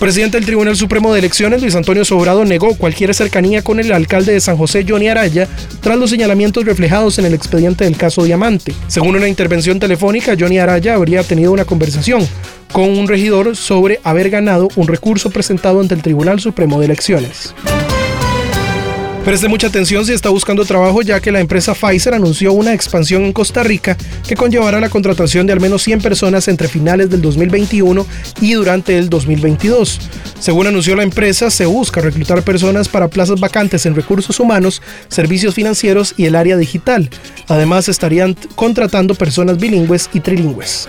Presidente del Tribunal Supremo de Elecciones, Luis Antonio Sobrado, negó cualquier cercanía con el alcalde de San José, Johnny Araya, tras los señalamientos reflejados en el expediente del caso Diamante. Según una intervención telefónica, Johnny Araya habría tenido una conversación con un regidor sobre haber ganado un recurso presentado ante el Tribunal Supremo de Elecciones. Preste mucha atención si está buscando trabajo ya que la empresa Pfizer anunció una expansión en Costa Rica que conllevará la contratación de al menos 100 personas entre finales del 2021 y durante el 2022. Según anunció la empresa, se busca reclutar personas para plazas vacantes en recursos humanos, servicios financieros y el área digital. Además, estarían contratando personas bilingües y trilingües.